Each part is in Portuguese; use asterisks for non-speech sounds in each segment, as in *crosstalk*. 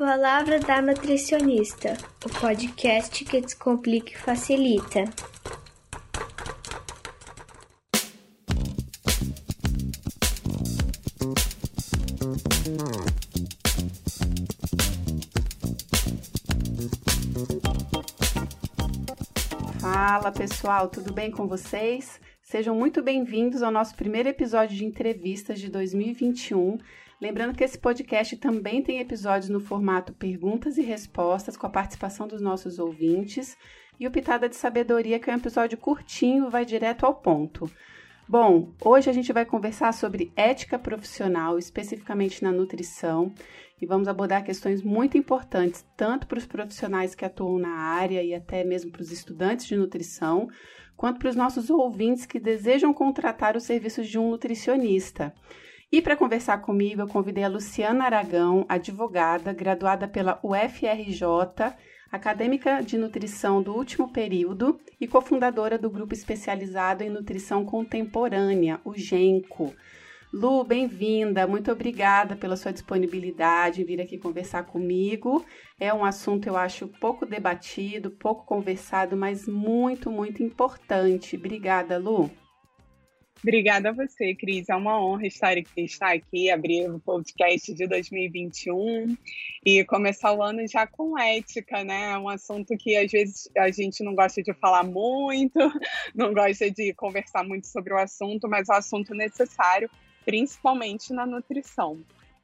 Palavra da Nutricionista, o podcast que descomplica e facilita. Fala pessoal, tudo bem com vocês? Sejam muito bem-vindos ao nosso primeiro episódio de entrevistas de 2021 Lembrando que esse podcast também tem episódios no formato perguntas e respostas com a participação dos nossos ouvintes e o Pitada de Sabedoria, que é um episódio curtinho, vai direto ao ponto. Bom, hoje a gente vai conversar sobre ética profissional, especificamente na nutrição, e vamos abordar questões muito importantes, tanto para os profissionais que atuam na área e até mesmo para os estudantes de nutrição, quanto para os nossos ouvintes que desejam contratar os serviços de um nutricionista. E para conversar comigo, eu convidei a Luciana Aragão, advogada, graduada pela UFRJ, acadêmica de nutrição do último período e cofundadora do grupo especializado em nutrição contemporânea, o GENCO. Lu, bem-vinda, muito obrigada pela sua disponibilidade em vir aqui conversar comigo. É um assunto, eu acho, pouco debatido, pouco conversado, mas muito, muito importante. Obrigada, Lu. Obrigada a você, Cris. É uma honra estar, estar aqui, abrir o podcast de 2021 e começar o ano já com ética, né? É um assunto que às vezes a gente não gosta de falar muito, *laughs* não gosta de conversar muito sobre o assunto, mas é um assunto necessário, principalmente na nutrição.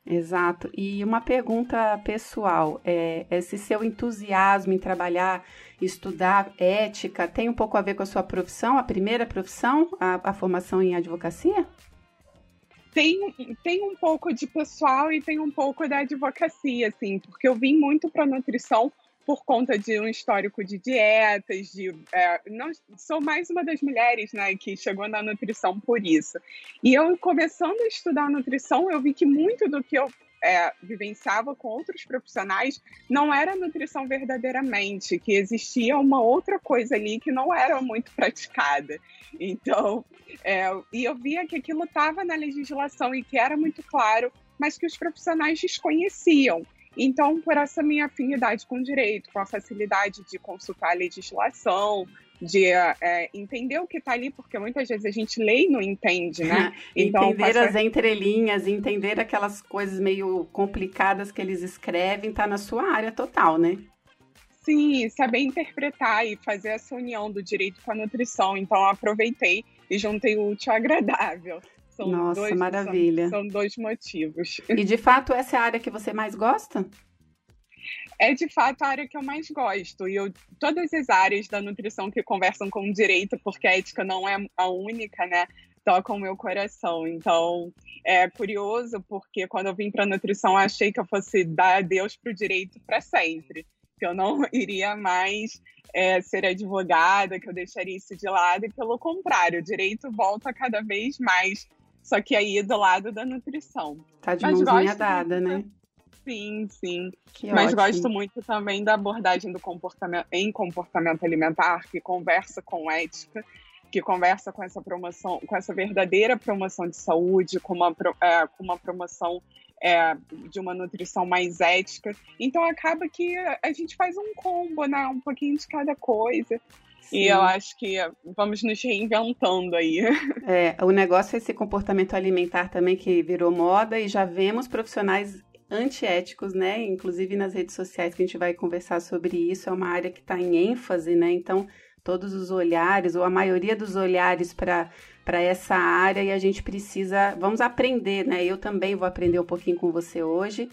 Exato. E uma pergunta pessoal: é, esse seu entusiasmo em trabalhar, estudar ética, tem um pouco a ver com a sua profissão, a primeira profissão, a, a formação em advocacia? Tem, tem um pouco de pessoal e tem um pouco da advocacia, assim, porque eu vim muito para nutrição por conta de um histórico de dietas, de é, não sou mais uma das mulheres, né, que chegou na nutrição por isso. E eu começando a estudar nutrição, eu vi que muito do que eu é, vivenciava com outros profissionais não era nutrição verdadeiramente, que existia uma outra coisa ali que não era muito praticada. Então, é, e eu via que aquilo estava na legislação e que era muito claro, mas que os profissionais desconheciam. Então, por essa minha afinidade com o direito, com a facilidade de consultar a legislação, de é, entender o que está ali, porque muitas vezes a gente lê e não entende, né? *laughs* Então, entender passa... as entrelinhas, entender aquelas coisas meio complicadas que eles escrevem, está na sua área total, né? Sim, saber interpretar e fazer essa união do direito com a nutrição. Então, aproveitei e juntei o útil ao agradável. São Nossa, dois, maravilha. São, são dois motivos. *laughs* E de fato, essa é a área que você mais gosta? é de fato a área que eu mais gosto. E eu, todas as áreas da nutrição que conversam com o direito, porque a ética não é a única, né? Tocam o meu coração. Então, é curioso, porque quando eu vim para a nutrição, eu achei que eu fosse dar adeus para o direito para sempre. Que eu não *laughs* iria mais é, ser advogada, que eu deixaria isso de lado. E pelo contrário, o direito volta cada vez mais só que aí do lado da nutrição. Tá de Mas mãozinha dada, muito... né? Sim, sim. Que Mas ótimo. gosto muito também da abordagem do comportamento em comportamento alimentar, que conversa com ética, que conversa com essa promoção, com essa verdadeira promoção de saúde, com uma, é, com uma promoção é, de uma nutrição mais ética. Então acaba que a gente faz um combo, né? Um pouquinho de cada coisa. Sim. E eu acho que vamos nos reinventando aí. *laughs* É, o negócio é esse comportamento alimentar também que virou moda e já vemos profissionais antiéticos, né? Inclusive nas redes sociais que a gente vai conversar sobre isso, é uma área que está em ênfase, né? Então, todos os olhares, ou a maioria dos olhares para para essa área e a gente precisa, vamos aprender, né? Eu também vou aprender um pouquinho com você hoje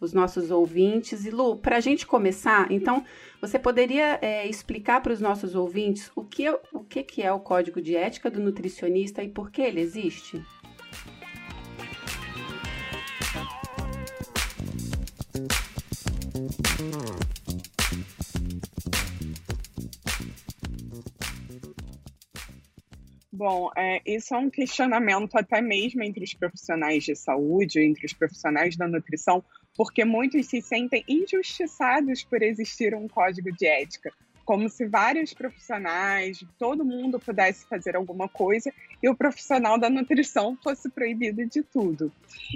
os nossos ouvintes. E Lu, para a gente começar, então, você poderia é, explicar para os nossos ouvintes o que, é, o que, que é o Código de Ética do Nutricionista e por que ele existe? Bom, é, isso é um questionamento até mesmo entre os profissionais de saúde, entre os profissionais da nutrição, porque muitos se sentem injustiçados por existir um código de ética. como se vários profissionais, todo mundo pudesse fazer alguma coisa e o profissional da nutrição fosse proibido de tudo.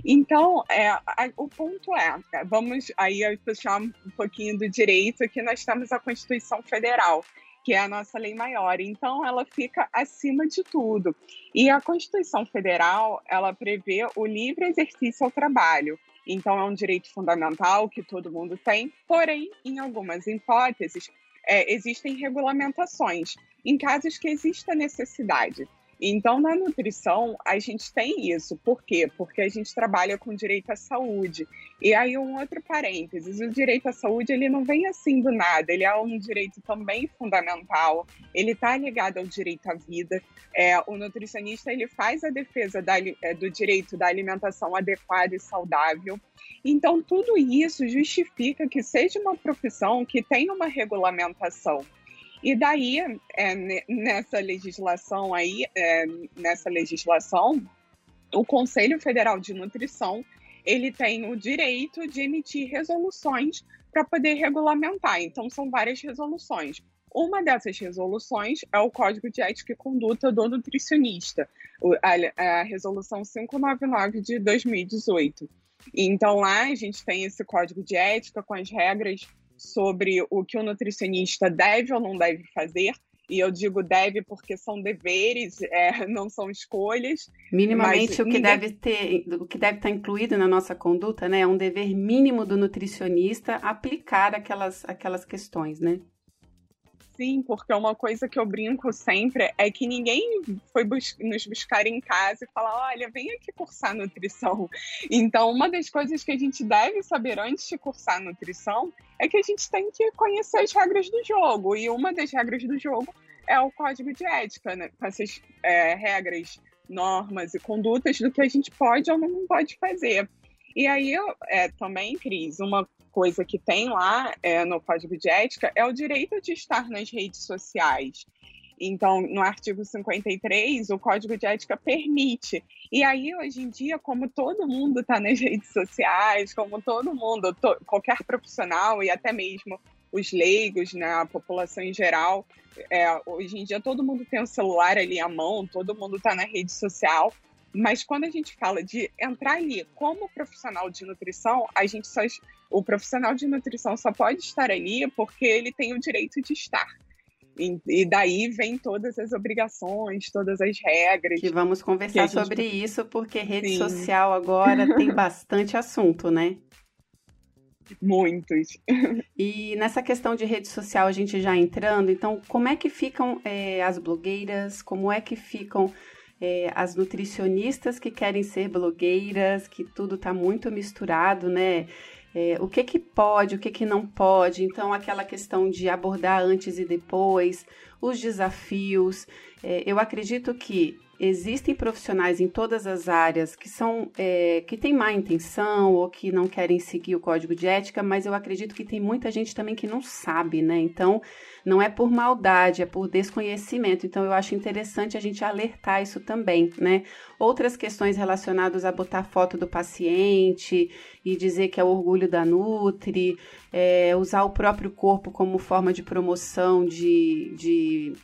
Então, é, a, o ponto é, vamos aí puxar um pouquinho do direito, que nós temos a Constituição Federal, que é a nossa lei maior. Então, ela fica acima de tudo. E a Constituição Federal, ela prevê o livre exercício ao trabalho. Então, é um direito fundamental que todo mundo tem, porém, em algumas hipóteses, é, existem regulamentações em casos que exista necessidade. Então, na nutrição, a gente tem isso. Por quê? Porque a gente trabalha com direito à saúde. E aí, um outro parênteses: o direito à saúde ele não vem assim do nada, ele é um direito também fundamental, ele está ligado ao direito à vida. É, o nutricionista ele faz a defesa da, é, do direito da alimentação adequada e saudável. Então, tudo isso justifica que seja uma profissão que tenha uma regulamentação. E daí, é, nessa legislação aí, é, nessa legislação, o Conselho Federal de Nutrição ele tem o direito de emitir resoluções para poder regulamentar. Então, são várias resoluções. Uma dessas resoluções é o Código de Ética e Conduta do Nutricionista, a, a Resolução 599 de 2018. Então, lá a gente tem esse código de ética com as regras sobre o que o nutricionista deve ou não deve fazer. E eu digo deve porque são deveres, é, *laughs* não são escolhas. Minimamente o que deve ter, o que deve estar incluído na nossa conduta, né? É um dever mínimo do nutricionista aplicar aquelas, aquelas questões, né? Sim, porque uma coisa que eu brinco sempre é que ninguém foi bus nos buscar em casa e falar: olha, vem aqui cursar nutrição. Então, uma das coisas que a gente deve saber antes de cursar nutrição é que a gente tem que conhecer as regras do jogo. E uma das regras do jogo é o código de ética, né? Com essas é, regras, normas e condutas do que a gente pode ou não pode fazer. E aí, é, também, Cris, uma coisa que tem lá é, no Código de Ética é o direito de estar nas redes sociais. Então, no artigo 53, o Código de Ética permite. E aí, hoje em dia, como todo mundo está nas redes sociais, como todo mundo, to, qualquer profissional e até mesmo os leigos, né, a população em geral, é, hoje em dia todo mundo tem o um celular ali à mão, todo mundo está na rede social. Mas quando a gente fala de entrar ali como profissional de nutrição, a gente só, o profissional de nutrição só pode estar ali porque ele tem o direito de estar. E, daí vem todas as obrigações, todas as regras. Que vamos conversar que sobre isso, porque rede Sim. social agora *laughs* tem bastante assunto, né? Muitos. E nessa questão de rede social, a gente já entrando, então, como é que ficam é, as blogueiras? Como é que ficam é, as nutricionistas que querem ser blogueiras, que tudo está muito misturado, né? É, o que que pode, o que que não pode, então aquela questão de abordar antes e depois, os desafios. É, eu acredito que existem profissionais em todas as áreas que são é, que têm má intenção ou que não querem seguir o código de ética, mas eu acredito que tem muita gente também que não sabe, né? Então não é por maldade, é por desconhecimento. Então eu acho interessante a gente alertar isso também, né? Outras questões relacionadas a botar foto do paciente e dizer que é o orgulho da Nutri, é, usar o próprio corpo como forma de promoção de, de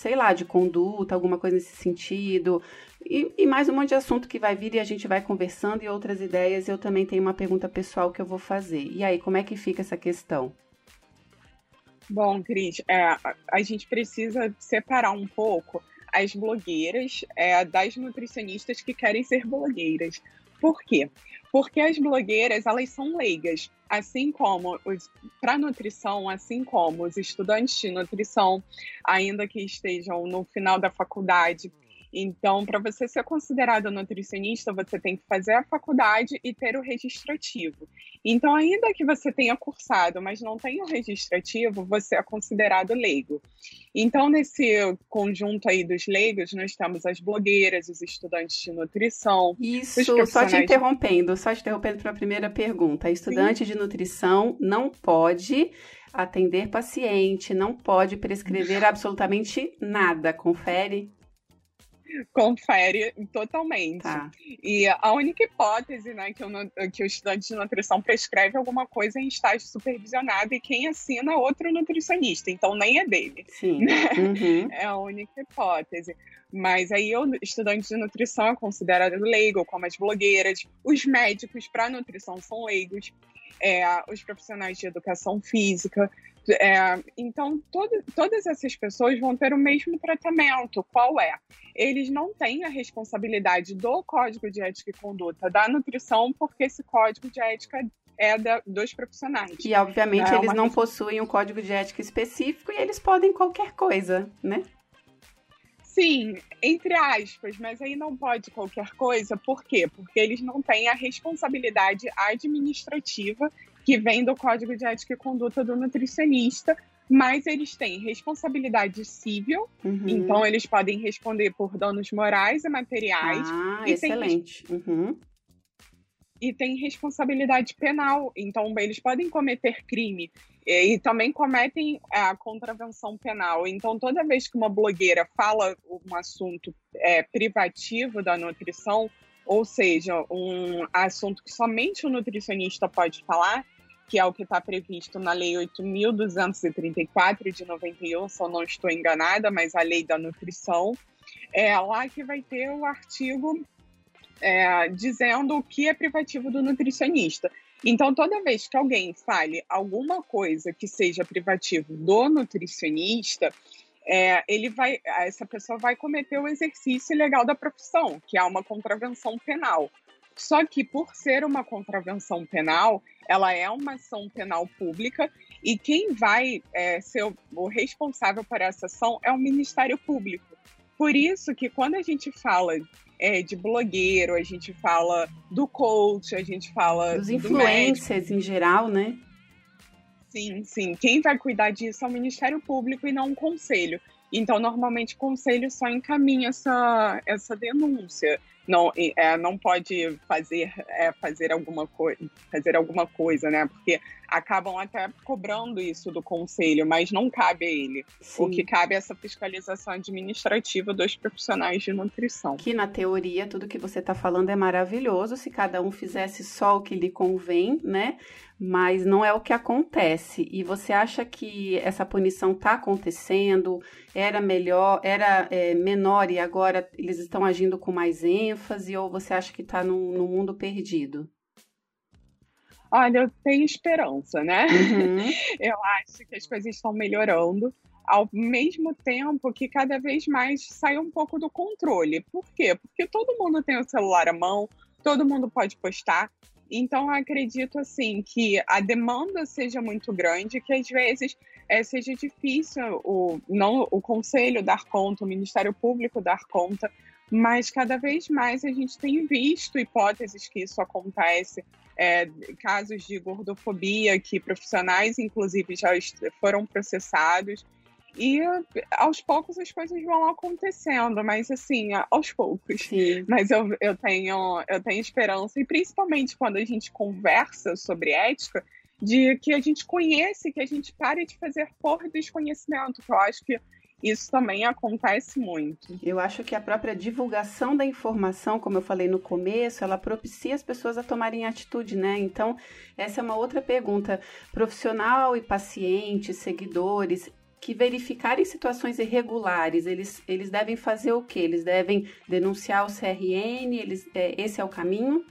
sei lá, de conduta, alguma coisa nesse sentido. E, e, mais um monte de assunto que vai vir e a gente vai conversando e outras ideias. Eu também tenho uma pergunta pessoal que eu vou fazer. E aí, como é que fica essa questão? Bom, Cris, é, a gente precisa separar um pouco as blogueiras é, das nutricionistas que querem ser blogueiras. Por quê? Porque as blogueiras, elas são leigas, assim como para nutrição, assim como os estudantes de nutrição, ainda que estejam no final da faculdade, então, para você ser considerado nutricionista, você tem que fazer a faculdade e ter o registrativo. Então, ainda que você tenha cursado, mas não tenha o registrativo, você é considerado leigo. Então, nesse conjunto aí dos leigos, nós temos as blogueiras, os estudantes de nutrição. Isso, só te interrompendo, só te interrompendo para a primeira pergunta. Estudante Sim. de nutrição não pode atender paciente, não pode prescrever absolutamente nada. Confere? Confere totalmente. Tá. E a única hipótese, né, que o, que o estudante de nutrição prescreve alguma coisa em estágio supervisionado e quem assina é outro nutricionista, então nem é dele. Sim. *laughs* Uhum. É a única hipótese. Mas aí o estudante de nutrição é considerado leigo, como as blogueiras, os médicos para nutrição são leigos, é, os profissionais de educação física. É, então, todo, todas essas pessoas vão ter o mesmo tratamento. Qual é? Eles não têm a responsabilidade do código de ética e conduta da nutrição, porque esse código de ética é da, dos profissionais. E, obviamente, é eles não possuem um código de ética específico e eles podem qualquer coisa, né? Sim, entre aspas, mas aí não pode qualquer coisa, por quê? Porque eles não têm a responsabilidade administrativa que vem do Código de Ética e Conduta do Nutricionista, mas eles têm responsabilidade civil, uhum. então eles podem responder por danos morais e materiais. Ah, e excelente. Tem... Uhum. E tem responsabilidade penal, então eles podem cometer crime e, também cometem a contravenção penal. Então, toda vez que uma blogueira fala um assunto é, privativo da nutrição, ou seja, um assunto que somente o nutricionista pode falar, que é o que está previsto na Lei 8.234 de 91, se eu não estou enganada, mas a Lei da Nutrição, é lá que vai ter o artigo é, dizendo o que é privativo do nutricionista. Então, toda vez que alguém fale alguma coisa que seja privativo do nutricionista, é, ele vai, essa pessoa vai cometer o exercício ilegal da profissão, que é uma contravenção penal. Só que, por ser uma contravenção penal, ela é uma ação penal pública e quem vai é, ser o, o responsável por essa ação é o Ministério Público. Por isso que quando a gente fala é, de blogueiro, a gente fala do coach, a gente fala. Dos influencers em geral, né? Sim, sim. Quem vai cuidar disso é o Ministério Público e não o Conselho. Então, normalmente, o Conselho só encaminha essa, essa denúncia não, é, não pode fazer, é, fazer, alguma fazer alguma coisa, né? Porque acabam até cobrando isso do conselho, mas não cabe a ele. Sim. O que cabe é essa fiscalização administrativa dos profissionais de nutrição. Que na teoria tudo que você está falando é maravilhoso se cada um fizesse só o que lhe convém, né? Mas não é o que acontece. E você acha que essa punição está acontecendo? Era melhor, era é, menor e agora eles estão agindo com mais ênfase? Ou você acha que está num, num mundo perdido? Olha, eu tenho esperança, né? Uhum. *laughs* Eu acho que as coisas estão melhorando, ao mesmo tempo que cada vez mais sai um pouco do controle. Por quê? Porque todo mundo tem o celular à mão, todo mundo pode postar. Então, acredito assim que a demanda seja muito grande, que às vezes é, seja difícil o, não, o conselho dar conta, o Ministério Público dar conta, mas cada vez mais a gente tem visto hipóteses que isso acontece é, casos de gordofobia que profissionais, inclusive, já foram processados. E aos poucos as coisas vão acontecendo, mas assim, aos poucos. Sim. Mas eu, eu, tenho, eu tenho esperança, e principalmente quando a gente conversa sobre ética, de que a gente conhece, que a gente pare de fazer por desconhecimento, que eu acho que isso também acontece muito. Eu acho que a própria divulgação da informação, como eu falei no começo, ela propicia as pessoas a tomarem atitude, né? Então, essa é uma outra pergunta. Profissional e paciente, seguidores, que verificarem situações irregulares, eles, eles devem fazer o quê? Eles devem denunciar o CRN? Eles, é, esse é o caminho?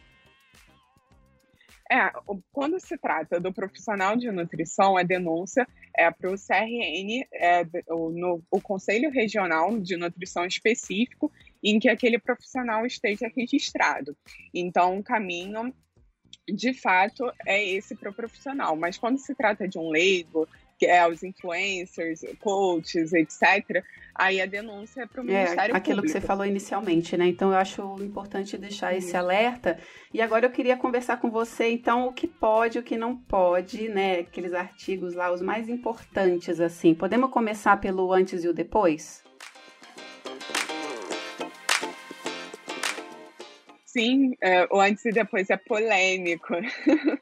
É, quando se trata do profissional de nutrição, a denúncia é para o CRN, é, o, no, o Conselho Regional de Nutrição Específico, em que aquele profissional esteja registrado. Então, o caminho, de fato, é esse para o profissional. Mas quando se trata de um leigo, é os influencers, coaches, etc., aí a denúncia é para o é, Ministério aquilo Público. que você falou inicialmente, né? Então eu acho importante deixar esse alerta. E agora eu queria conversar com você, então, o que pode, o que não pode, né? Aqueles artigos lá, os mais importantes, assim. Podemos começar pelo antes e o depois? Sim, é, o antes e depois é polêmico. *laughs*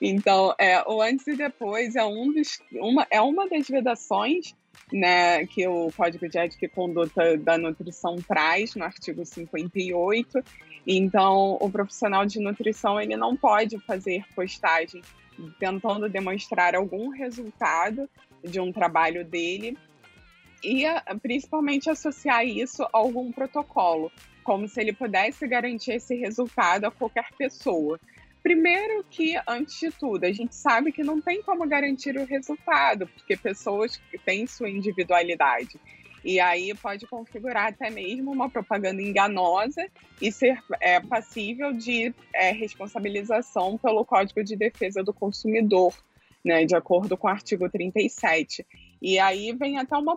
Então, é, o antes e depois é, um dos, uma, é uma das vedações né, que o Código de Ética e Conduta da Nutrição traz no artigo 58. Então, o profissional de nutrição ele não pode fazer postagem tentando demonstrar algum resultado de um trabalho dele e principalmente associar isso a algum protocolo, como se ele pudesse garantir esse resultado a qualquer pessoa. Primeiro que, antes de tudo, a gente sabe que não tem como garantir o resultado, porque pessoas têm sua individualidade. E aí pode configurar até mesmo uma propaganda enganosa e ser é, passível de é, responsabilização pelo Código de Defesa do Consumidor, né, de acordo com o artigo 37. E aí vem até uma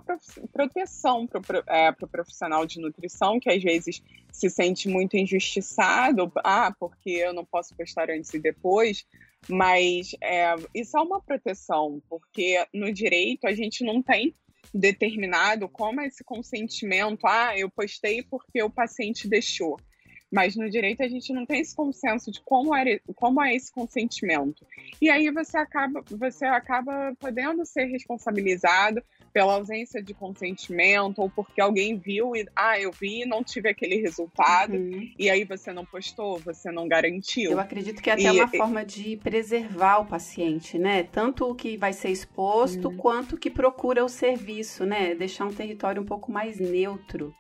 proteção para o é, pro profissional de nutrição, que às vezes se sente muito injustiçado, ah, porque eu não posso postar antes e depois, mas é, isso é uma proteção, porque no direito a gente não tem determinado como é esse consentimento, ah, eu postei porque o paciente deixou. Mas no direito a gente não tem esse consenso de como, era, como é esse consentimento. E aí você acaba, você acaba podendo ser responsabilizado pela ausência de consentimento ou porque alguém viu e ah, eu vi e não tive aquele resultado uhum. e aí você não postou, você não garantiu. Eu acredito que é até e, uma e... forma de preservar o paciente, né? Tanto o que vai ser exposto uhum. quanto o que procura o serviço, né? Deixar um território um pouco mais neutro.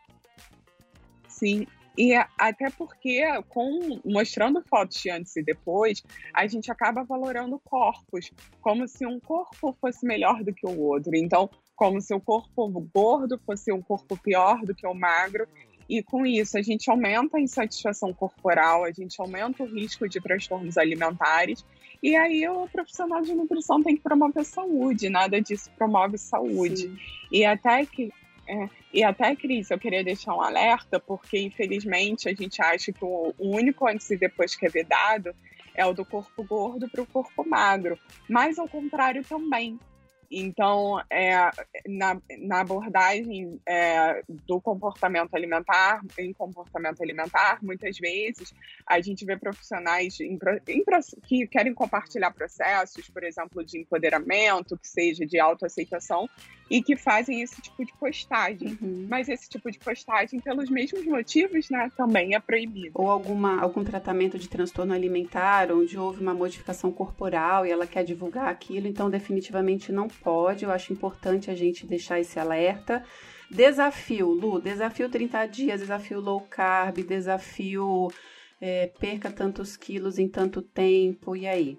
Sim, e até porque, com mostrando fotos de antes e depois, a gente acaba valorando corpos, como se um corpo fosse melhor do que o outro. Então, como se o corpo gordo fosse um corpo pior do que o magro. E com isso, a gente aumenta a insatisfação corporal, a gente aumenta o risco de transtornos alimentares. E aí, o profissional de nutrição tem que promover saúde, nada disso promove saúde. Sim. E até que é, e até, Cris, eu queria deixar um alerta, porque infelizmente a gente acha que o, único antes e depois que é vedado é o do corpo gordo para o corpo magro. Mas ao contrário também. Então, é, na, na abordagem é, do comportamento alimentar, em comportamento alimentar, muitas vezes a gente vê profissionais em, em, que querem compartilhar processos, por exemplo, de empoderamento, que seja de autoaceitação, e que fazem esse tipo de postagem. Uhum. Mas esse tipo de postagem, pelos mesmos motivos, né, também é proibido. Ou alguma, algum tratamento de transtorno alimentar, onde houve uma modificação corporal e ela quer divulgar aquilo, então definitivamente não pode. Eu acho importante a gente deixar esse alerta. Desafio, Lu, desafio 30 dias, desafio low carb, desafio é, perca tantos quilos em tanto tempo, e aí?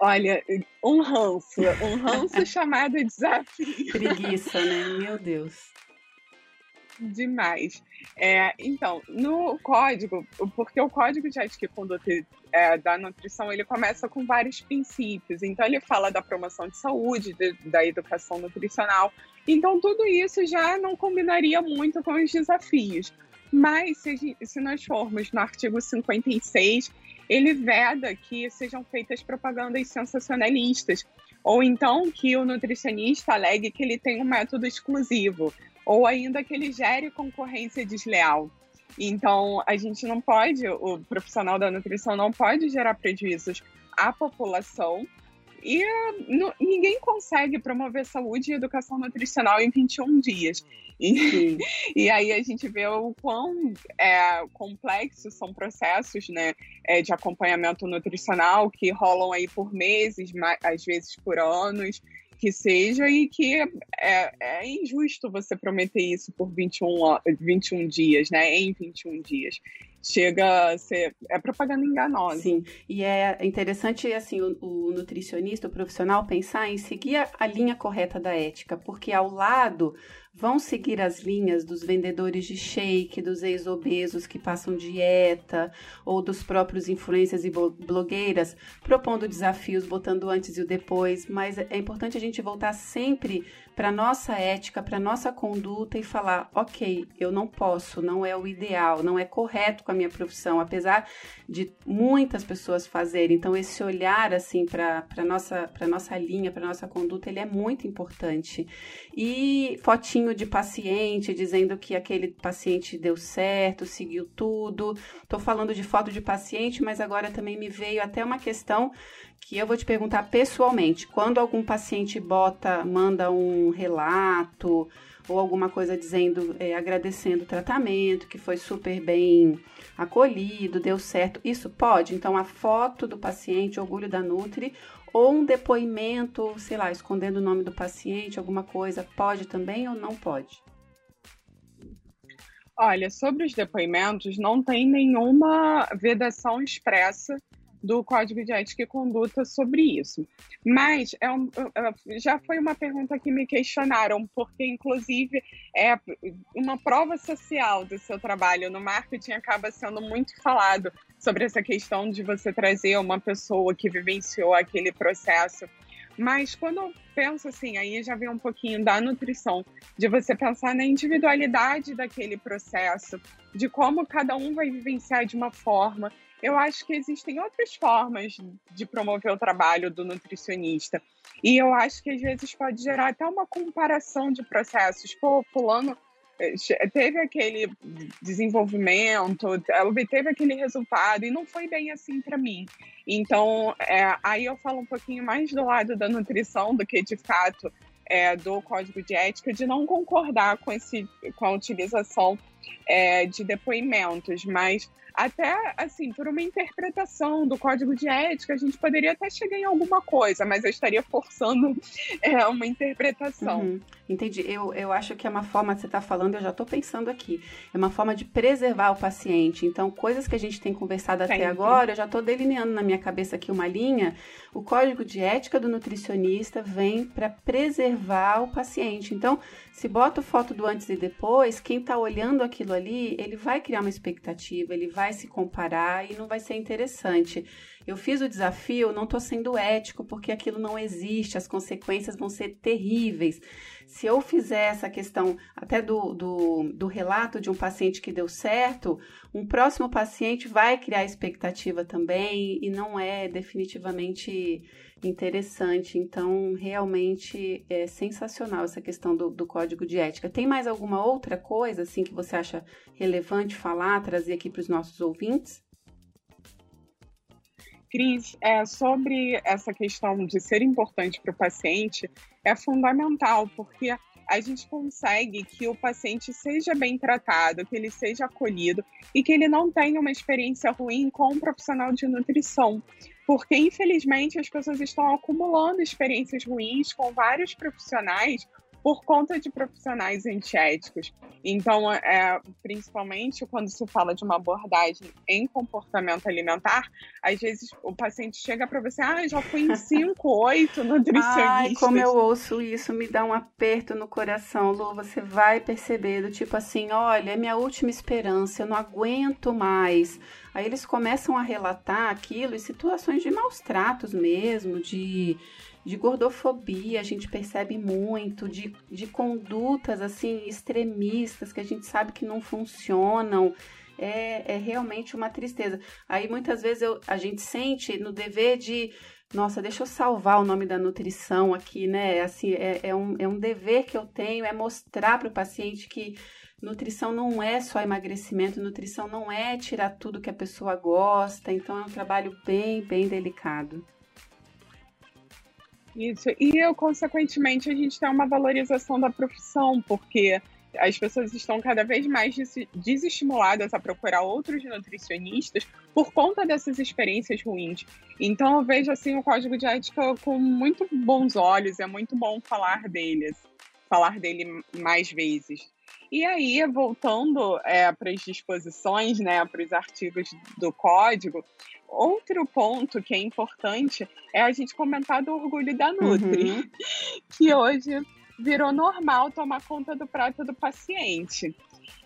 Olha, um ranço, um ranço *laughs* chamado desafio. Preguiça, né? Meu Deus. Demais. É, então, no código, porque o código de ética e conduta é, da nutrição, ele começa com vários princípios. Então, ele fala da promoção de saúde, de, da educação nutricional. Então, tudo isso já não combinaria muito com os desafios. Mas, se, se nós formos no artigo 56, ele veda que sejam feitas propagandas sensacionalistas, ou então que o nutricionista alegue que ele tem um método exclusivo, ou ainda que ele gere concorrência desleal. Então, a gente não pode, o profissional da nutrição não pode gerar prejuízos à população e uh, ninguém consegue promover saúde e educação nutricional em 21 dias. E, *laughs* e aí a gente vê o quão é, complexos são processos né, é, de acompanhamento nutricional que rolam aí por meses, às vezes por anos, que seja, e que é, é injusto você prometer isso por 21, 21 dias, né? Em 21 dias chega a ser é propaganda enganosa. Sim, e é interessante assim o, o, nutricionista, o profissional pensar em seguir a, a linha correta da ética, porque ao lado vão seguir as linhas dos vendedores de shake, dos ex-obesos que passam dieta, ou dos próprios influencers e blogueiras, propondo desafios, botando antes e o depois, mas é importante a gente voltar sempre para nossa ética, para nossa conduta e falar, ok, eu não posso, não é o ideal, não é correto com a minha profissão, apesar de muitas pessoas fazerem. Então, esse olhar, assim, para a nossa, nossa linha, para nossa conduta, ele é muito importante. E fotinho de paciente, dizendo que aquele paciente deu certo, seguiu tudo. Estou falando de foto de paciente, mas agora também me veio até uma questão que eu vou te perguntar pessoalmente. Quando algum paciente bota, manda um relato ou alguma coisa dizendo, é, agradecendo o tratamento, que foi super bem acolhido, deu certo, isso pode? Então, a foto do paciente, orgulho da Nutri, ou um depoimento, sei lá, escondendo o nome do paciente, alguma coisa, pode também ou não pode? Olha, sobre os depoimentos, não tem nenhuma vedação expressa do Código de Ética e Conduta sobre isso. Mas é um, já foi uma pergunta que me questionaram, porque, inclusive, é uma prova social do seu trabalho no marketing acaba sendo muito falado sobre essa questão de você trazer uma pessoa que vivenciou aquele processo. Mas quando eu penso assim, aí já vem um pouquinho da nutrição, de você pensar na individualidade daquele processo, de como cada um vai vivenciar de uma forma, eu acho que existem outras formas de promover o trabalho do nutricionista. E eu acho que às vezes pode gerar até uma comparação de processos. Pô, fulano eh, teve aquele desenvolvimento, obteve aquele resultado e não foi bem assim para mim. Então, é, aí eu falo um pouquinho mais do lado da nutrição do que de fato é, do código de ética, de não concordar com, esse, com a utilização é, de depoimentos, mas até assim, por uma interpretação do código de ética, a gente poderia até chegar em alguma coisa, mas eu estaria forçando *laughs* é, uma interpretação. Uhum. Entendi. Eu, eu acho que é uma forma, você está falando, eu já estou pensando aqui, é uma forma de preservar o paciente. Então, coisas que a gente tem conversado Sempre. até agora, eu já estou delineando na minha cabeça aqui uma linha. O código de ética do nutricionista vem para preservar o paciente. Então, se bota foto do antes e depois, quem está olhando aquilo ali, ele vai criar uma expectativa, ele vai se comparar e não vai ser interessante. Eu fiz o desafio, não estou sendo ético porque aquilo não existe, as consequências vão ser terríveis. Se eu fizer essa questão até do, do, do relato de um paciente que deu certo, um próximo paciente vai criar expectativa também e não é definitivamente interessante. Então, realmente é sensacional essa questão do, do código de ética. Tem mais alguma outra coisa assim que você acha relevante falar, trazer aqui para os nossos ouvintes? Cris, é, sobre essa questão de ser importante para o paciente, é fundamental, porque a gente consegue que o paciente seja bem tratado, que ele seja acolhido e que ele não tenha uma experiência ruim com um profissional de nutrição porque infelizmente as pessoas estão acumulando experiências ruins com vários profissionais por conta de profissionais antiéticos. Então, é, principalmente quando se fala de uma abordagem em comportamento alimentar, às vezes o paciente chega para você, ah, já fui em 5, 8 *laughs* nutricionistas. Ai, como eu ouço isso, me dá um aperto no coração, Lu, você vai perceber, do tipo assim, olha, é minha última esperança, eu não aguento mais. Aí eles começam a relatar aquilo em situações de maus tratos mesmo, de, de gordofobia, a gente percebe muito, de, de condutas assim extremistas que a gente sabe que não funcionam. É, é realmente uma tristeza. Aí muitas vezes eu, a gente sente no dever de nossa, deixa eu salvar o nome da nutrição aqui, né? Assim, é, é, um, é um dever que eu tenho, é mostrar para o paciente que Nutrição não é só emagrecimento, nutrição não é tirar tudo que a pessoa gosta, então é um trabalho bem, bem delicado. Isso, e consequentemente a gente tem uma valorização da profissão, porque as pessoas estão cada vez mais desestimuladas a procurar outros nutricionistas por conta dessas experiências ruins. Então eu vejo assim o código de ética com muito bons olhos, é muito bom falar dele, falar dele mais vezes. E aí, voltando é, para as disposições, né, para os artigos do código, outro ponto que é importante é a gente comentar do orgulho da Nutri, uhum. *laughs* que hoje virou normal tomar conta do prato do paciente.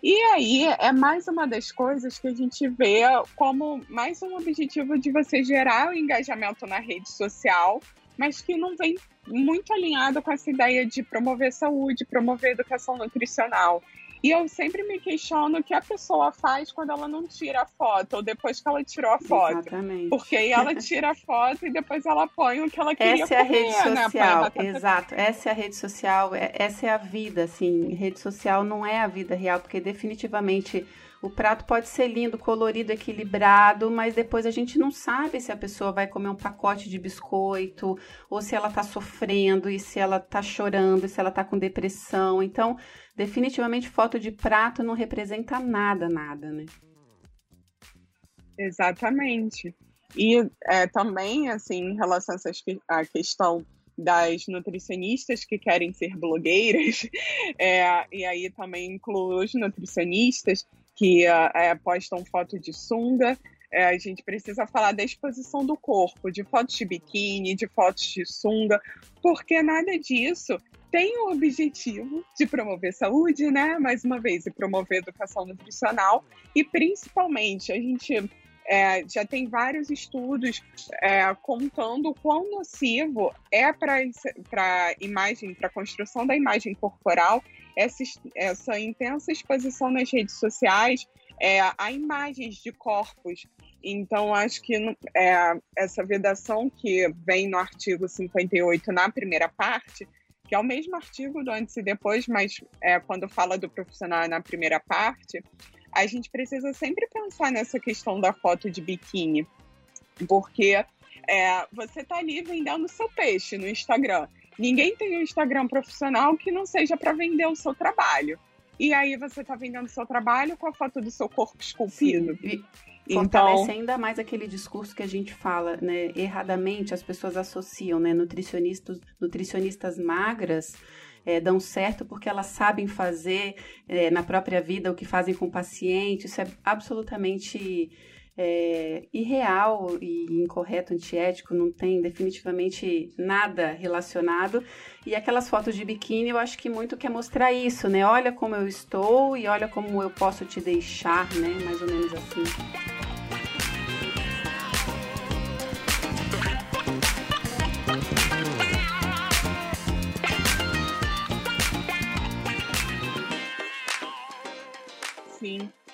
E aí é mais uma das coisas que a gente vê como mais um objetivo de você gerar o engajamento na rede social, mas que não vem muito alinhado com essa ideia de promover saúde, promover educação nutricional. E eu sempre me questiono o que a pessoa faz quando ela não tira a foto, ou depois que ela tirou a foto. Exatamente. Porque aí ela tira a foto e depois ela põe o que ela queria Essa é a rede né? social, a exato. Essa é a rede social, é- essa é a vida, assim. Rede social não é a vida real, porque definitivamente o prato pode ser lindo, colorido, equilibrado, mas depois a gente não sabe se a pessoa vai comer um pacote de biscoito, ou se ela tá sofrendo, e se ela tá chorando, e se ela tá com depressão. Então, definitivamente foto de prato não representa nada, nada, né? Exatamente. E é, também, assim, em relação a questão das nutricionistas que querem ser blogueiras, *laughs* é, e aí também incluo os nutricionistas que é, postam foto de sunga. É, a gente precisa falar da exposição do corpo, de fotos de biquíni, de fotos de sunga, porque nada disso tem o objetivo de promover saúde, né? Mais uma vez, e promover educação nutricional, e principalmente a gente é, já tem vários estudos é, contando o quão nocivo é para imagem, para a construção da imagem corporal, essa, essa intensa exposição nas redes sociais é, a imagens de corpos. Então, acho que é, essa vedação que vem no artigo 58, na primeira parte, que é o mesmo artigo do antes e depois, mas é, quando fala do profissional na primeira parte, a gente precisa sempre pensar nessa questão da foto de biquíni, porque é, você está ali vendendo seu peixe no Instagram. Ninguém tem um Instagram profissional que não seja para vender o seu trabalho. E aí você está vendendo o seu trabalho com a foto do seu corpo esculpido. Sim. Fortalece então... ainda mais aquele discurso que a gente fala, né? Erradamente as pessoas associam, né? Nutricionistas, nutricionistas magras é, dão certo porque elas sabem fazer é, na própria vida o que fazem com o paciente. Isso é absolutamente é, irreal e incorreto, antiético, não tem definitivamente nada relacionado. E aquelas fotos de biquíni, eu acho que muito quer mostrar isso, né? Olha como eu estou e olha como eu posso te deixar, né? Mais ou menos assim.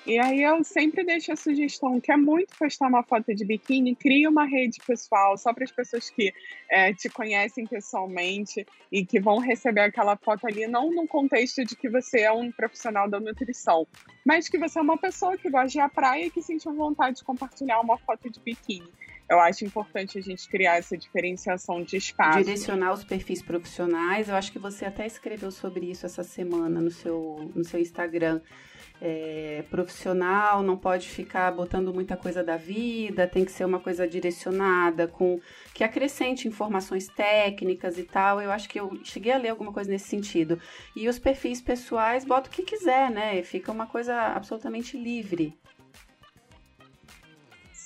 E aí eu sempre deixo a sugestão, que é muito postar uma foto de biquíni, cria uma rede pessoal só para as pessoas que é, te conhecem pessoalmente e que vão receber aquela foto ali, não no contexto de que você é um profissional da nutrição, mas que você é uma pessoa que gosta de ir à praia e que sente vontade de compartilhar uma foto de biquíni. Eu acho importante a gente criar essa diferenciação de espaço. Direcionar os perfis profissionais. Eu acho que você até escreveu sobre isso essa semana no seu, no seu Instagram é, profissional, não pode ficar botando muita coisa da vida, tem que ser uma coisa direcionada, com que acrescente informações técnicas e tal. Eu acho que eu cheguei a ler alguma coisa nesse sentido. E os perfis pessoais, bota o que quiser, né? Fica uma coisa absolutamente livre.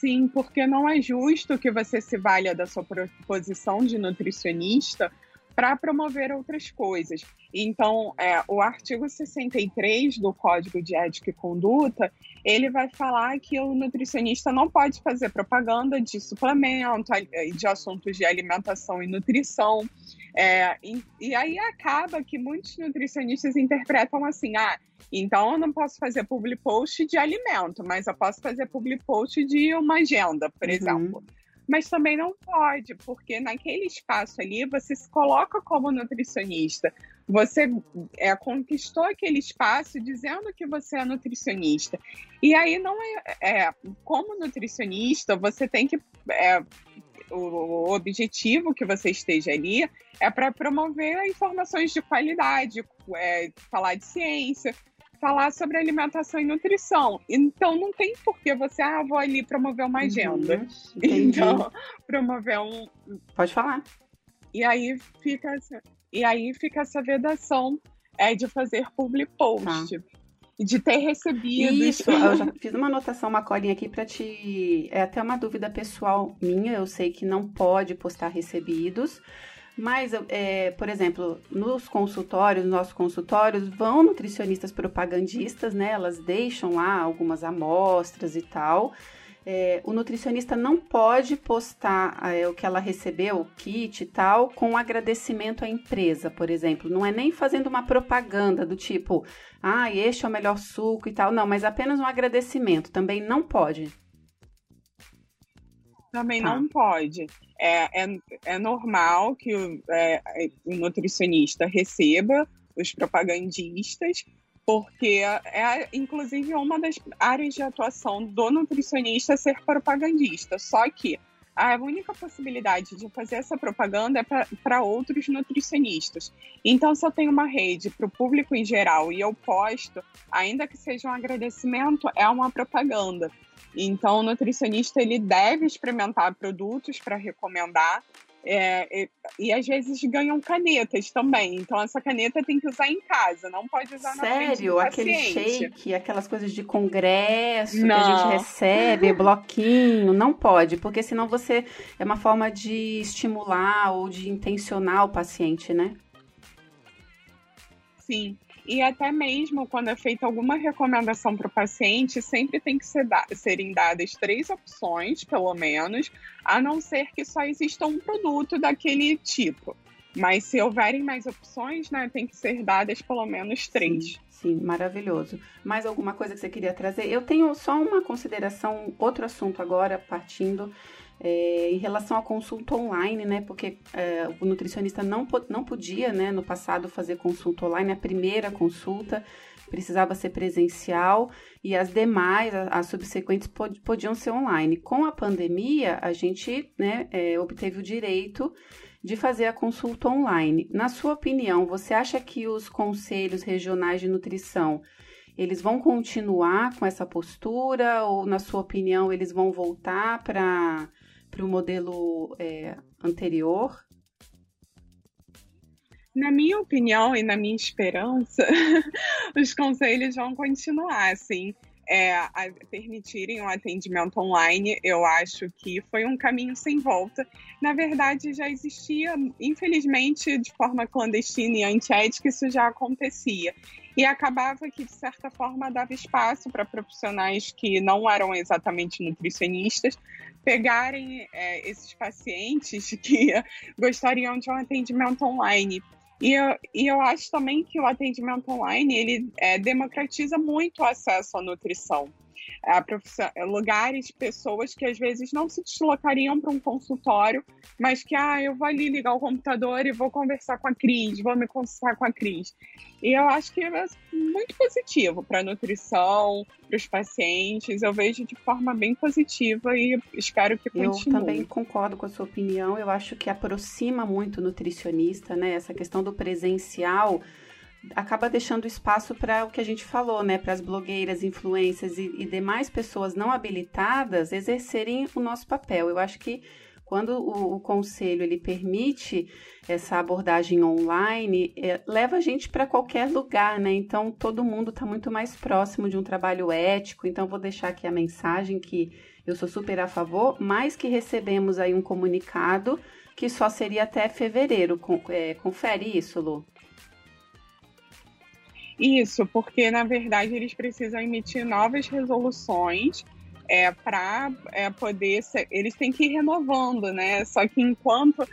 Sim, porque não é justo que você se valha da sua posição de nutricionista para promover outras coisas. Então, é, o artigo 63 do Código de Ética e Conduta, ele vai falar que o nutricionista não pode fazer propaganda de suplemento, de assuntos de alimentação e nutrição. É, e, e, aí acaba que muitos nutricionistas interpretam assim, ah, então eu não posso fazer public post de alimento, mas eu posso fazer public post de uma agenda, por uhum. exemplo mas também não pode, porque naquele espaço ali você se coloca como nutricionista. Você é, conquistou aquele espaço dizendo que você é nutricionista. E aí não é, é como nutricionista, você tem que é, o objetivo que você esteja ali é para promover informações de qualidade, é, falar de ciência, falar sobre alimentação e nutrição. Então não tem por que você, ah, vou ali promover uma agenda. Uhum, então, *laughs* promover um. Pode falar. E aí fica, e aí fica essa vedação é, de fazer public post. Tá. De ter recebido. Isso, eu já fiz uma anotação, uma colinha aqui para te. É até uma dúvida pessoal minha. Eu sei que não pode postar recebidos, mas, é, por exemplo, nos consultórios, nos nossos consultórios, vão nutricionistas propagandistas, né? Elas deixam lá algumas amostras e tal. É, o nutricionista não pode postar é, o que ela recebeu, o kit e tal, com agradecimento à empresa, por exemplo. Não é nem fazendo uma propaganda do tipo, ah, este é o melhor suco e tal. Não, mas apenas um agradecimento. Também não pode. Também tá. não pode. É, é, é normal que o, é, o nutricionista receba os propagandistas, porque é inclusive uma das áreas de atuação do nutricionista ser propagandista. Só que a única possibilidade de fazer essa propaganda é para outros nutricionistas. Então, se eu tenho uma rede para o público em geral e eu posto, ainda que seja um agradecimento, é uma propaganda. Então, o nutricionista ele deve experimentar produtos para recomendar, é, e, e, às vezes ganham canetas também. Então essa caneta tem que usar em casa, não pode usar Sério? na frente do Aquele shake, aquelas coisas de congresso não. que a gente recebe, *laughs* bloquinho, não pode, porque senão você é uma forma de estimular ou de intencionar o paciente, né? Sim. E até mesmo quando é feita alguma recomendação para o paciente, sempre tem que ser da serem dadas três opções, pelo menos, a não ser que só exista um produto daquele tipo. Mas se houverem mais opções, né, tem que ser dadas pelo menos três. Sim, sim, maravilhoso. Mais alguma coisa que você queria trazer? Eu tenho só uma consideração, outro assunto agora, partindo é, em relação à consulta online, né? Porque é, o nutricionista não, não podia, né, no passado, fazer consulta online, a primeira consulta precisava ser presencial e as demais, as subsequentes, podiam ser online. Com a pandemia, a gente né, é, obteve o direito de fazer a consulta online. Na sua opinião, você acha que os conselhos regionais de nutrição eles vão continuar com essa postura ou, na sua opinião, eles vão voltar para para o modelo é, anterior? Na minha opinião e na minha esperança, *laughs* os conselhos vão continuar, assim. É, permitirem o um atendimento online, eu acho que foi um caminho sem volta. Na verdade, já existia, infelizmente, de forma clandestina e antiética, isso já acontecia. E acabava que, de certa forma, dava espaço para profissionais que não eram exatamente nutricionistas pegarem é, esses pacientes *laughs* que gostariam de um atendimento online. E eu, e eu acho também que o atendimento online ele é, democratiza muito o acesso à nutrição lugares, pessoas que às vezes não se deslocariam para um consultório, mas que, ah, eu vou ali ligar o computador e vou conversar com a Cris, vou me consultar com a Cris. E eu acho que é muito positivo para a nutrição, para os pacientes. Eu vejo de forma bem positiva e espero que continue. Eu também concordo com a sua opinião. Eu acho que aproxima muito o nutricionista, né? Essa questão do presencial acaba deixando espaço para o que a gente falou, né? Para as blogueiras, influências e, e, demais pessoas não habilitadas exercerem o nosso papel. Eu acho que quando o, o conselho ele permite essa abordagem online, é, leva a gente para qualquer lugar, né? Então todo mundo está muito mais próximo de um trabalho ético. Então vou deixar aqui a mensagem que eu sou super a favor, mas que recebemos aí um comunicado que só seria até fevereiro. É, confere isso, Lu. Isso, porque na verdade eles precisam emitir novas resoluções é, para é, poder ser, eles têm que ir renovando, né? Só que enquanto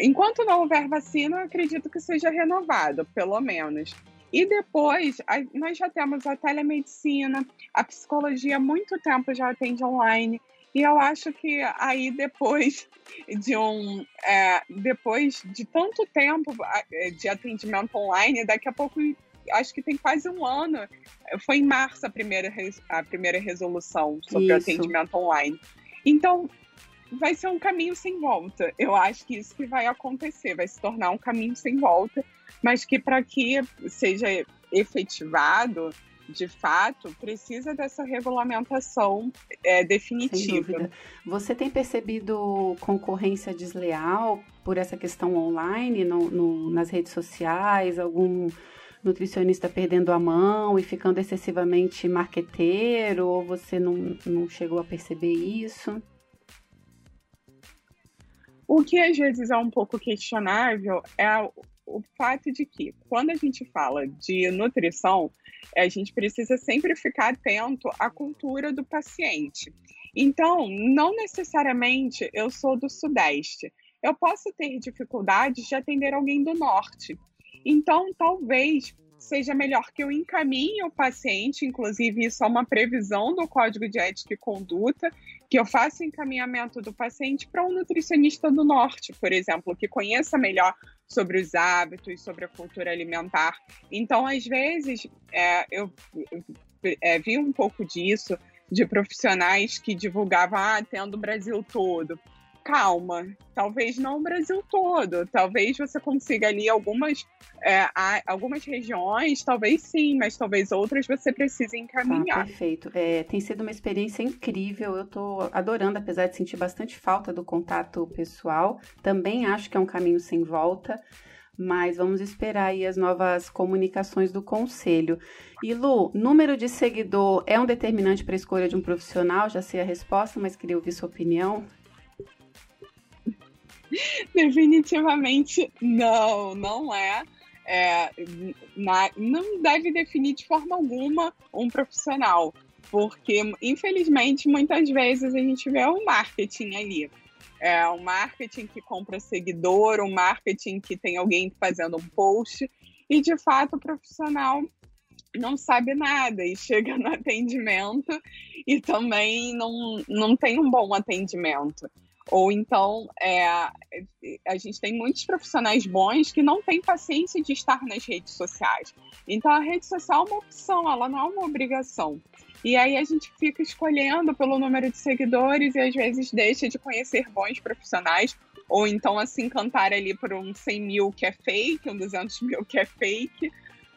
enquanto não houver vacina, eu acredito que seja renovado, pelo menos. E depois, a, nós já temos a telemedicina, a psicologia há muito tempo já atende online. E eu acho que aí depois *laughs* de um é, depois de tanto tempo de atendimento online, daqui a pouco acho que tem quase um ano. Foi em março a primeira, a primeira resolução sobre isso. atendimento online. Então, vai ser um caminho sem volta. Eu acho que isso que vai acontecer, vai se tornar um caminho sem volta, mas que para que seja efetivado, de fato, precisa dessa regulamentação é, definitiva. Você tem percebido concorrência desleal por essa questão online, no, no, nas redes sociais, algum nutricionista perdendo a mão e ficando excessivamente marqueteiro, ou você não, não chegou a perceber isso? O que às vezes é um pouco questionável é o fato de que, quando a gente fala de nutrição, a gente precisa sempre ficar atento à cultura do paciente. Então, não necessariamente eu sou do Sudeste. Eu posso ter dificuldades de atender alguém do Norte. Então, talvez seja melhor que eu encaminhe o paciente, inclusive isso é uma previsão do Código de Ética e Conduta, que eu faça o encaminhamento do paciente para um nutricionista do norte, por exemplo, que conheça melhor sobre os hábitos, sobre a cultura alimentar. Então, às vezes, é, eu é, vi um pouco disso de profissionais que divulgavam, ah, tendo o Brasil todo calma, talvez não o Brasil todo, talvez você consiga ali algumas, é, algumas regiões, talvez sim, mas talvez outras você precise encaminhar. Ah, perfeito. É, tem sido uma experiência incrível, eu estou adorando, apesar de sentir bastante falta do contato pessoal, também acho que é um caminho sem volta mas vamos esperar aí as novas comunicações do conselho. E Lu, número de seguidor é um determinante para a escolha de um profissional? Já sei a resposta, mas queria ouvir sua opinião. *laughs* Definitivamente não, não é. é na, não deve definir de forma alguma um profissional, porque infelizmente muitas vezes a gente vê o marketing ali. É um marketing que compra seguidor, um marketing que tem alguém fazendo um post, e de fato o profissional não sabe nada e chega no atendimento e também não, não tem um bom atendimento. Ou então, é, a gente tem muitos profissionais bons que não têm paciência de estar nas redes sociais. Então, a rede social é uma opção, ela não é uma obrigação. E aí a gente fica escolhendo pelo número de seguidores e às vezes deixa de conhecer bons profissionais. Ou então, assim, cantar ali por um 100 mil que é fake, um 200 mil que é fake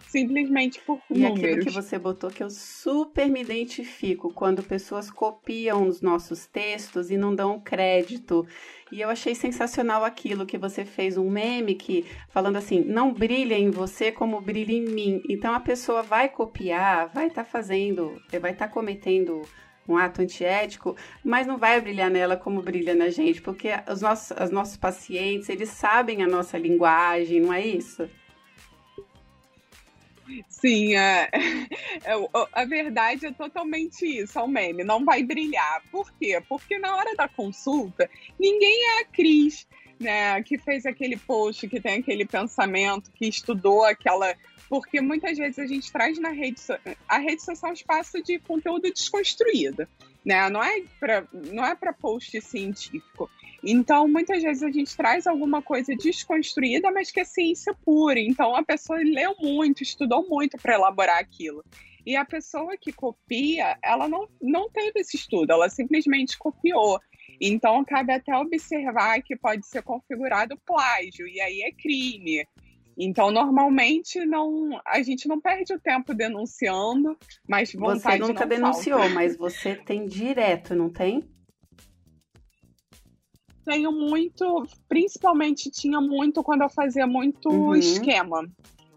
simplesmente por e números. E aquilo que você botou que eu super me identifico quando pessoas copiam os nossos textos e não dão crédito. E eu achei sensacional aquilo que você fez um meme que falando assim, não brilha em você como brilha em mim. Então a pessoa vai copiar, vai estar tá fazendo, vai estar tá cometendo um ato antiético, mas não vai brilhar nela como brilha na gente, porque os nossos, os nossos pacientes, eles sabem a nossa linguagem, não é isso? Sim, é, *laughs* é, a verdade é totalmente isso, é um meme, não vai brilhar. Por quê? Porque na hora da consulta, ninguém é a Cris, né, que fez aquele post, que tem aquele pensamento, que estudou aquela. Porque muitas vezes a gente traz na rede. A rede social um espaço de conteúdo desconstruído, né? Não é para não é para post científico. Então, muitas vezes a gente traz alguma coisa desconstruída, mas que é ciência pura. Então, a pessoa leu muito, estudou muito para elaborar aquilo. E a pessoa que copia, ela não, não teve esse estudo, ela simplesmente copiou. Então, cabe até observar que pode ser configurado plágio, e aí é crime. Então, normalmente, não, a gente não perde o tempo denunciando, mas vontade Você nunca denunciou, falta. mas você tem direto, não tem? tenho muito, principalmente tinha muito quando eu fazia muito uhum. esquema.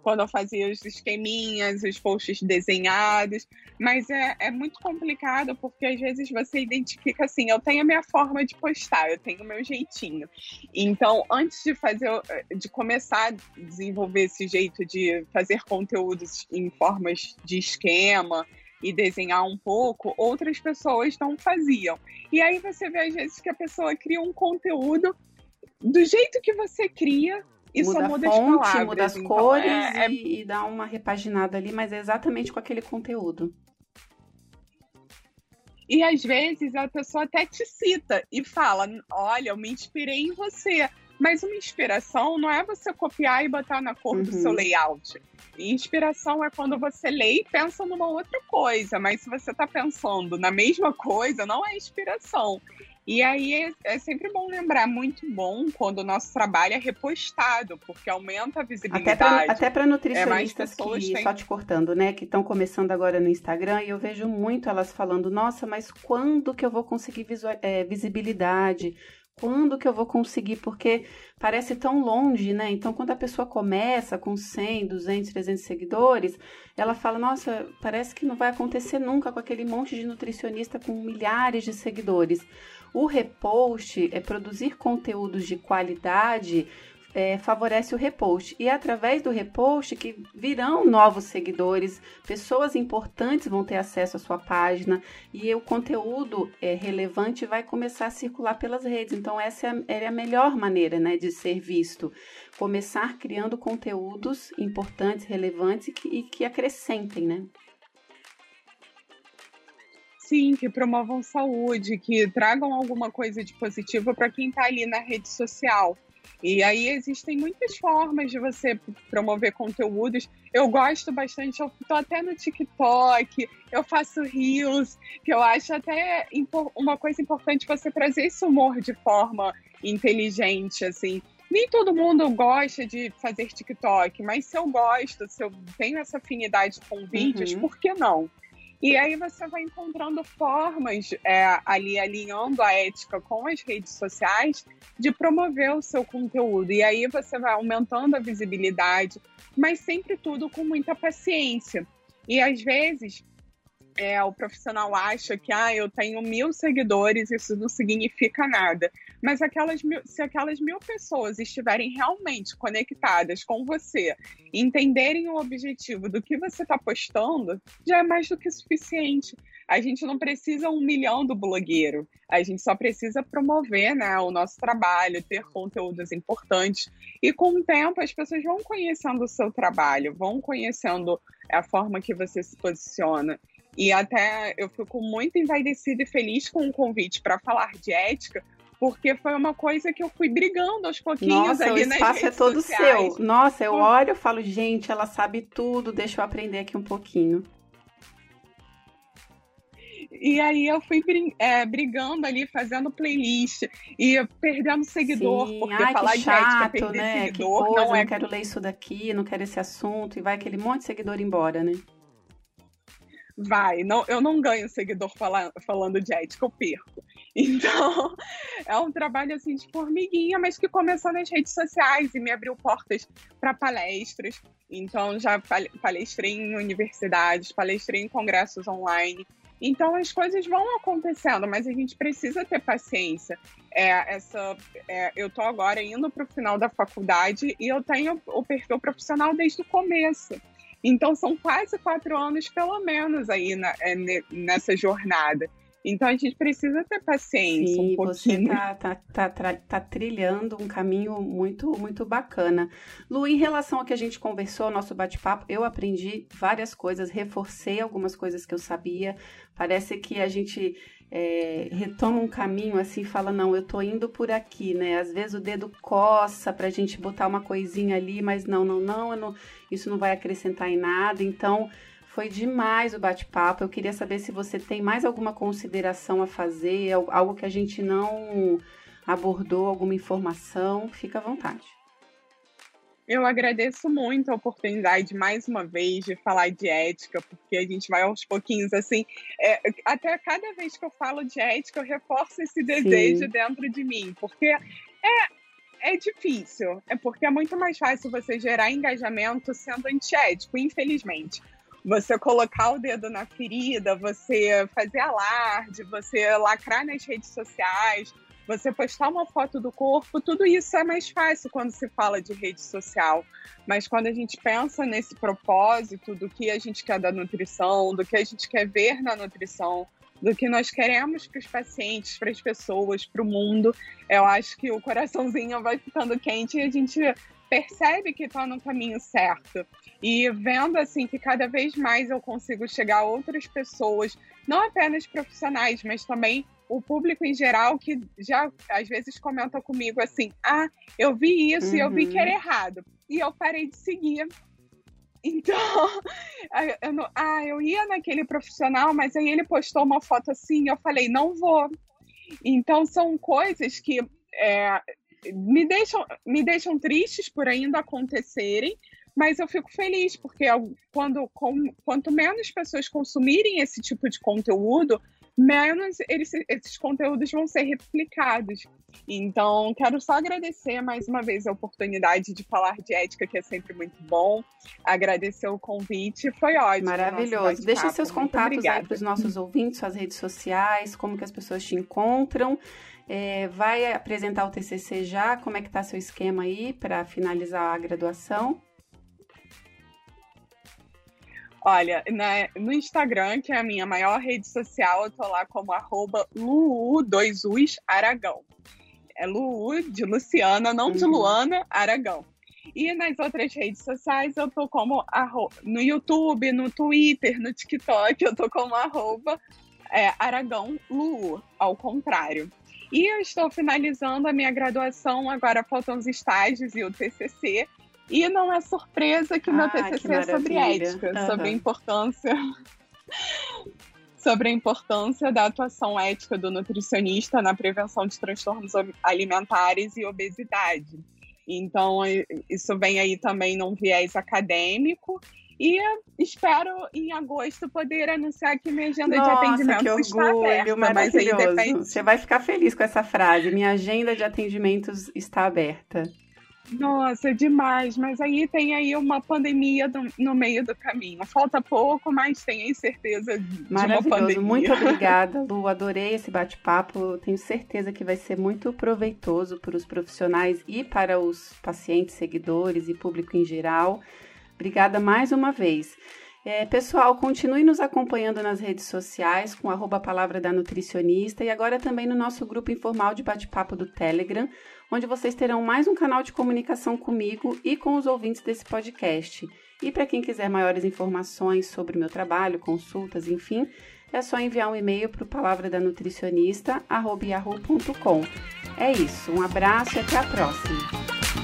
Quando eu fazia os esqueminhas, os posts desenhados. Mas é, é muito complicado porque às vezes você identifica assim: eu tenho a minha forma de postar, eu tenho o meu jeitinho. Então, antes de fazer, de começar a desenvolver esse jeito de fazer conteúdos em formas de esquema, e desenhar um pouco, outras pessoas não faziam. E aí você vê às vezes que a pessoa cria um conteúdo do jeito que você cria e muda só muda a fonte, as palavras. muda as então, cores é, é... E, e dá uma repaginada ali, mas é exatamente com aquele conteúdo. E às vezes a pessoa até te cita e fala: Olha, eu me inspirei em você. Mas uma inspiração não é você copiar e botar na cor uhum. do seu uhum. layout. Inspiração é quando você lê e pensa numa outra coisa, mas se você está pensando na mesma coisa, não é inspiração. E aí é, é, sempre bom lembrar, muito bom quando o nosso trabalho é repostado, porque aumenta a visibilidade. Até para nutricionistas é, que, têm... só te cortando, né, que estão começando agora no Instagram, e eu vejo muito elas falando, nossa, mas quando que eu vou conseguir é, visibilidade? quando que eu vou conseguir? Porque parece tão longe, né? Então, quando a pessoa começa com 100, 200, 300 seguidores, ela fala: Nossa, parece que não vai acontecer nunca com aquele monte de nutricionista com milhares de seguidores. O repost é produzir conteúdos de qualidade é, favorece o repost. E é através do repost que virão novos seguidores, pessoas importantes vão ter acesso à sua página e o conteúdo é, relevante vai começar a circular pelas redes. Então, essa é, é a melhor maneira né, de ser visto. Começar criando conteúdos importantes, relevantes e que, e que acrescentem, né? Sim, que promovam saúde, que tragam alguma coisa de positivo para quem está ali na rede social. E aí existem muitas formas de você promover conteúdos. Eu gosto bastante, eu tô até no TikTok, eu faço reels, que eu acho até uma coisa importante você trazer esse humor de forma inteligente, assim. Nem todo mundo gosta de fazer TikTok, mas se eu gosto, se eu tenho essa afinidade com vídeos, uhum. por que não? E aí você vai encontrando formas é, ali alinhando a ética com as redes sociais de promover o seu conteúdo. E aí você vai aumentando a visibilidade, mas sempre tudo com muita paciência. E às vezes é, o profissional acha que ah, eu tenho mil seguidores, isso não significa nada. Mas aquelas mil, se aquelas mil pessoas estiverem realmente conectadas com você, entenderem o objetivo do que você está postando, já é mais do que suficiente. A gente não precisa um milhão do blogueiro, a gente só precisa promover né, o nosso trabalho, ter conteúdos importantes. E com o tempo as pessoas vão conhecendo o seu trabalho, vão conhecendo a forma que você se posiciona. E até eu fico muito envaidecida e feliz com o convite para falar de ética, porque foi uma coisa que eu fui brigando aos pouquinhos Nossa, ali o espaço é todo sociais. seu. Nossa, eu olho e falo, gente, ela sabe tudo, deixa eu aprender aqui um pouquinho. E aí eu fui é, brigando ali, fazendo playlist e perdendo seguidor, Sim. porque Ai, falar que chato, de ética, perder né? seguidor, que coisa, não é... não quero ler isso daqui, não quero esse assunto, e vai aquele monte de seguidor embora, né? Vai. Não, eu não ganho seguidor fala, falando de ética, eu perco. *laughs* Então, é um trabalho assim de formiguinha, mas que começou nas redes sociais e me abriu portas para palestras. Então, já palestrei em universidades, palestrei em congressos online. Então, as coisas vão acontecendo, mas a gente precisa ter paciência. É, essa, é, eu estou agora indo para o final da faculdade e eu tenho o perfil profissional desde o começo. Então, são quase quatro anos, pelo menos, aí na, é, nessa jornada. Então a gente precisa ter paciência Sim, um pouquinho. Você tá, tá, tá, tá, trilhando um caminho muito, muito bacana. Lu, em relação ao que a gente conversou, nosso bate-papo, eu aprendi várias coisas, reforcei algumas coisas que eu sabia. Parece que a gente é, retoma um caminho assim, fala, não, eu tô indo por aqui, né? Às vezes o dedo coça pra gente botar uma coisinha ali, mas não, não, não, não isso não vai acrescentar em nada. Então, foi demais o bate-papo. Eu queria saber se você tem mais alguma consideração a fazer, algo que a gente não abordou, alguma informação. Fica à vontade. Eu agradeço muito a oportunidade, mais uma vez, de falar de ética, porque a gente vai aos pouquinhos, assim. É, até cada vez que eu falo de ética, eu reforço esse desejo Sim. dentro de mim, porque é, é difícil. É porque é muito mais fácil você gerar engajamento sendo antiético, infelizmente. Você colocar o dedo na ferida, você fazer alarde, você lacrar nas redes sociais, você postar uma foto do corpo, tudo isso é mais fácil quando se fala de rede social. Mas quando a gente pensa nesse propósito do que a gente quer da nutrição, do que a gente quer ver na nutrição, do que nós queremos para os pacientes, para as pessoas, para o mundo, eu acho que o coraçãozinho vai ficando quente e a gente percebe que está no caminho certo. E vendo assim que cada vez mais eu consigo chegar a outras pessoas, não apenas profissionais, mas também o público em geral que já às vezes comenta comigo assim: ah, eu vi isso uhum. e eu vi que era uhum. errado. E eu parei de seguir. Então, *laughs* eu não, ah, eu ia naquele profissional, mas aí ele postou uma foto assim, eu falei, não vou. Então, são coisas que é, me, deixam, me deixam tristes por ainda acontecerem, mas eu fico feliz, porque quando, com, quanto menos pessoas consumirem esse tipo de conteúdo, menos eles, esses conteúdos vão ser replicados. Então, quero só agradecer mais uma vez a oportunidade de falar de ética, que é sempre muito bom. Agradecer o convite, foi ótimo. Maravilhoso. Deixa seus contatos aí para os nossos ouvintes, suas redes sociais, como que as pessoas te encontram. É, vai apresentar o TCC já? Como é que está seu esquema aí para finalizar a graduação? Olha, na, no Instagram, que é a minha maior rede social, eu tô lá como arroba Luu2Us Aragão. É Luu de Luciana, não de uhum. Luana, Aragão. E nas outras redes sociais eu tô como arroba, no YouTube, no Twitter, no TikTok, eu tô como arroba é, Aragão Luu, ao contrário. E eu estou finalizando a minha graduação, agora faltam os estágios e o TCC. E não é surpresa que meu ah, TCC é sobre ética, uhum. sobre a importância *laughs* sobre a importância da atuação ética do nutricionista na prevenção de transtornos alimentares e obesidade. Então, isso vem aí também num viés acadêmico. E espero em agosto poder anunciar que minha agenda Nossa, de atendimento que orgulho, está aberta. Mas aí depende... Você vai ficar feliz com essa frase. Minha agenda de atendimentos está aberta. Nossa, demais. Mas aí tem aí uma pandemia do, no meio do caminho. Falta pouco, mas tenho certeza de uma pandemia. Muito *laughs* obrigada, Lu. Adorei esse bate-papo. Tenho certeza que vai ser muito proveitoso para os profissionais e para os pacientes, seguidores e público em geral. Obrigada mais uma vez. É, pessoal, continue nos acompanhando nas redes sociais com arroba Palavra da Nutricionista e agora também no nosso grupo informal de bate-papo do Telegram, onde vocês terão mais um canal de comunicação comigo e com os ouvintes desse podcast. E para quem quiser maiores informações sobre o meu trabalho, consultas, enfim, é só enviar um e-mail para o palavra da nutricionista, É isso, um abraço e até a próxima!